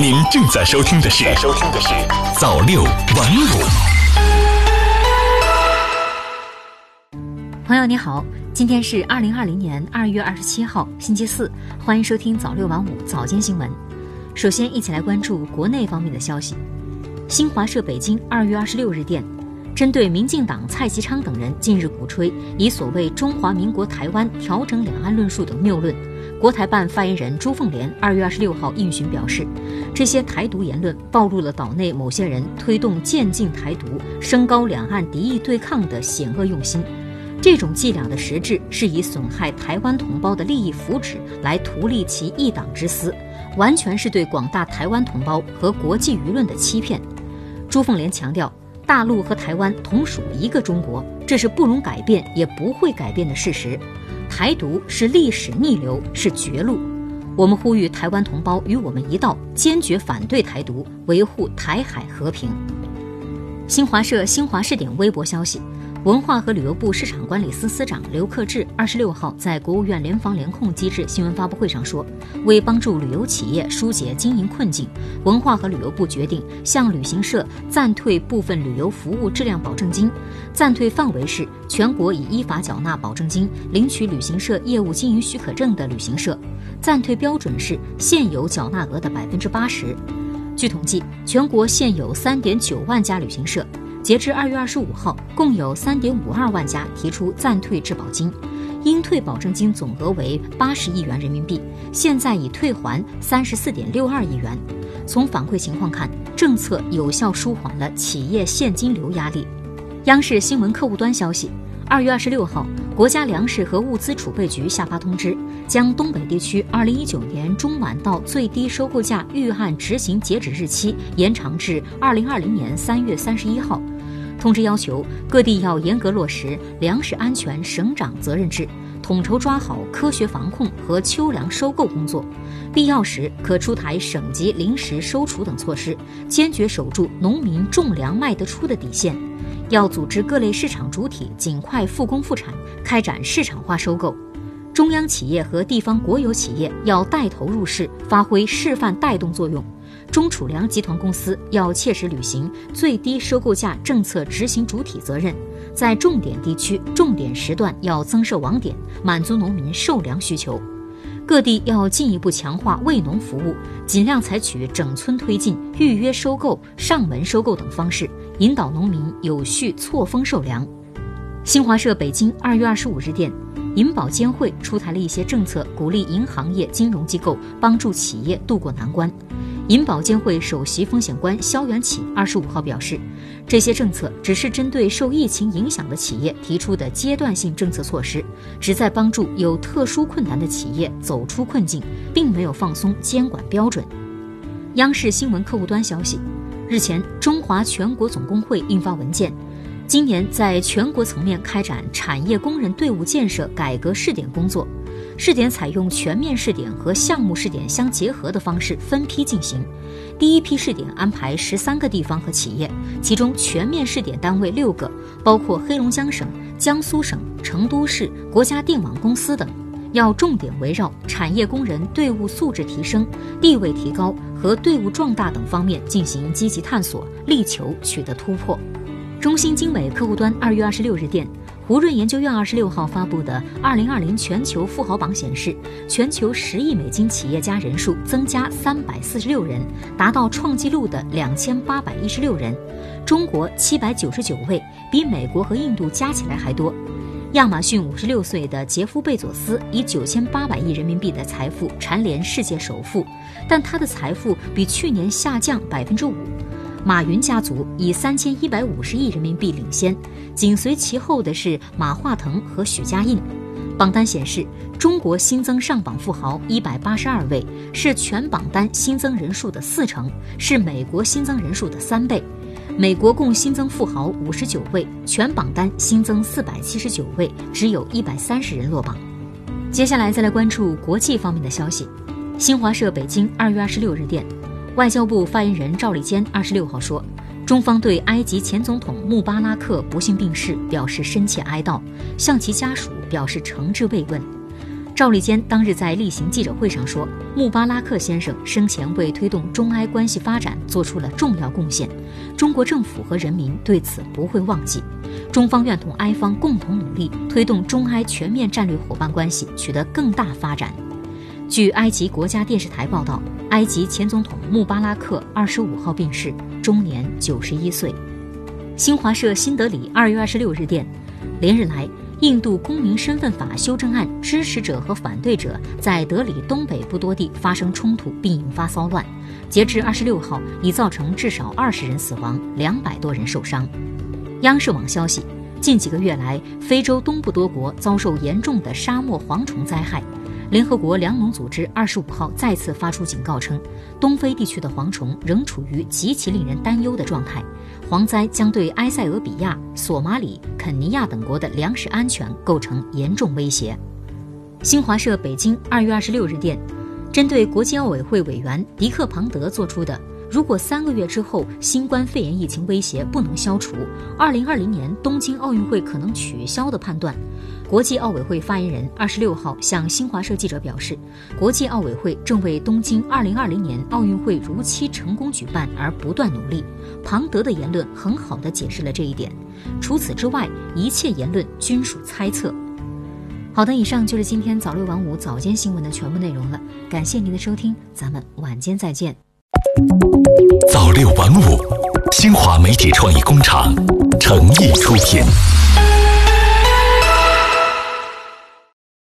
您正在收听的是《收听的是早六晚五》。朋友你好，今天是二零二零年二月二十七号，星期四，欢迎收听早六晚五早间新闻。首先，一起来关注国内方面的消息。新华社北京二月二十六日电。针对民进党蔡其昌等人近日鼓吹以所谓“中华民国台湾调整两岸论述”等谬论，国台办发言人朱凤莲二月二十六号应询表示，这些台独言论暴露了岛内某些人推动渐进台独、升高两岸敌意对抗的险恶用心。这种伎俩的实质是以损害台湾同胞的利益福祉来图利其一党之私，完全是对广大台湾同胞和国际舆论的欺骗。朱凤莲强调。大陆和台湾同属一个中国，这是不容改变也不会改变的事实。台独是历史逆流，是绝路。我们呼吁台湾同胞与我们一道，坚决反对台独，维护台海和平。新华社新华视点微博消息。文化和旅游部市场管理司司长刘克志二十六号在国务院联防联控机制新闻发布会上说，为帮助旅游企业疏解经营困境，文化和旅游部决定向旅行社暂退部分旅游服务质量保证金，暂退范围是全国已依法缴纳保证金、领取旅行社业务经营许可证的旅行社，暂退标准是现有缴纳额的百分之八十。据统计，全国现有三点九万家旅行社。截至二月二十五号，共有三点五二万家提出暂退质保金，应退保证金总额为八十亿元人民币，现在已退还三十四点六二亿元。从反馈情况看，政策有效舒缓了企业现金流压力。央视新闻客户端消息，二月二十六号，国家粮食和物资储备局下发通知，将东北地区二零一九年中晚稻最低收购价预案执行截止日期延长至二零二零年三月三十一号。通知要求各地要严格落实粮食安全省长责任制，统筹抓好科学防控和秋粮收购工作，必要时可出台省级临时收储等措施，坚决守住农民种粮卖得出的底线。要组织各类市场主体尽快复工复产，开展市场化收购。中央企业和地方国有企业要带头入市，发挥示范带动作用。中储粮集团公司要切实履行最低收购价政策执行主体责任，在重点地区、重点时段要增设网点，满足农民售粮需求。各地要进一步强化为农服务，尽量采取整村推进、预约收购、上门收购等方式，引导农民有序错峰售粮。新华社北京二月二十五日电，银保监会出台了一些政策，鼓励银行业金融机构帮助企业渡过难关。银保监会首席风险官肖元起二十五号表示，这些政策只是针对受疫情影响的企业提出的阶段性政策措施，旨在帮助有特殊困难的企业走出困境，并没有放松监管标准。央视新闻客户端消息，日前，中华全国总工会印发文件，今年在全国层面开展产业工人队伍建设改革试点工作。试点采用全面试点和项目试点相结合的方式分批进行。第一批试点安排十三个地方和企业，其中全面试点单位六个，包括黑龙江省、江苏省、成都市、国家电网公司等。要重点围绕产业工人队伍素质提升、地位提高和队伍壮大等方面进行积极探索，力求取得突破。中芯精美客户端二月二十六日电。胡润研究院二十六号发布的《二零二零全球富豪榜》显示，全球十亿美金企业家人数增加三百四十六人，达到创纪录的两千八百一十六人。中国七百九十九位，比美国和印度加起来还多。亚马逊五十六岁的杰夫·贝佐斯以九千八百亿人民币的财富蝉联世界首富，但他的财富比去年下降百分之五。马云家族以三千一百五十亿人民币领先，紧随其后的是马化腾和许家印。榜单显示，中国新增上榜富豪一百八十二位，是全榜单新增人数的四成，是美国新增人数的三倍。美国共新增富豪五十九位，全榜单新增四百七十九位，只有一百三十人落榜。接下来再来关注国际方面的消息。新华社北京二月二十六日电。外交部发言人赵立坚二十六号说，中方对埃及前总统穆巴拉克不幸病逝表示深切哀悼，向其家属表示诚挚慰问。赵立坚当日在例行记者会上说：“穆巴拉克先生生前为推动中埃关系发展做出了重要贡献，中国政府和人民对此不会忘记。中方愿同埃方共同努力，推动中埃全面战略伙伴关系取得更大发展。”据埃及国家电视台报道，埃及前总统穆巴拉克二十五号病逝，终年九十一岁。新华社新德里二月二十六日电，连日来。印度公民身份法修正案支持者和反对者在德里东北部多地发生冲突，并引发骚乱。截至二十六号，已造成至少二十人死亡，两百多人受伤。央视网消息，近几个月来，非洲东部多国遭受严重的沙漠蝗虫灾害。联合国粮农组织二十五号再次发出警告称，东非地区的蝗虫仍处于极其令人担忧的状态。蝗灾将对埃塞俄比亚、索马里、肯尼亚等国的粮食安全构成严重威胁。新华社北京二月二十六日电，针对国际奥委会委员迪克庞德作出的“如果三个月之后新冠肺炎疫情威胁不能消除，二零二零年东京奥运会可能取消”的判断。国际奥委会发言人二十六号向新华社记者表示，国际奥委会正为东京二零二零年奥运会如期成功举办而不断努力。庞德的言论很好地解释了这一点。除此之外，一切言论均属猜测。好的，以上就是今天早六晚五早间新闻的全部内容了。感谢您的收听，咱们晚间再见。早六晚五，新华媒体创意工厂诚意出品。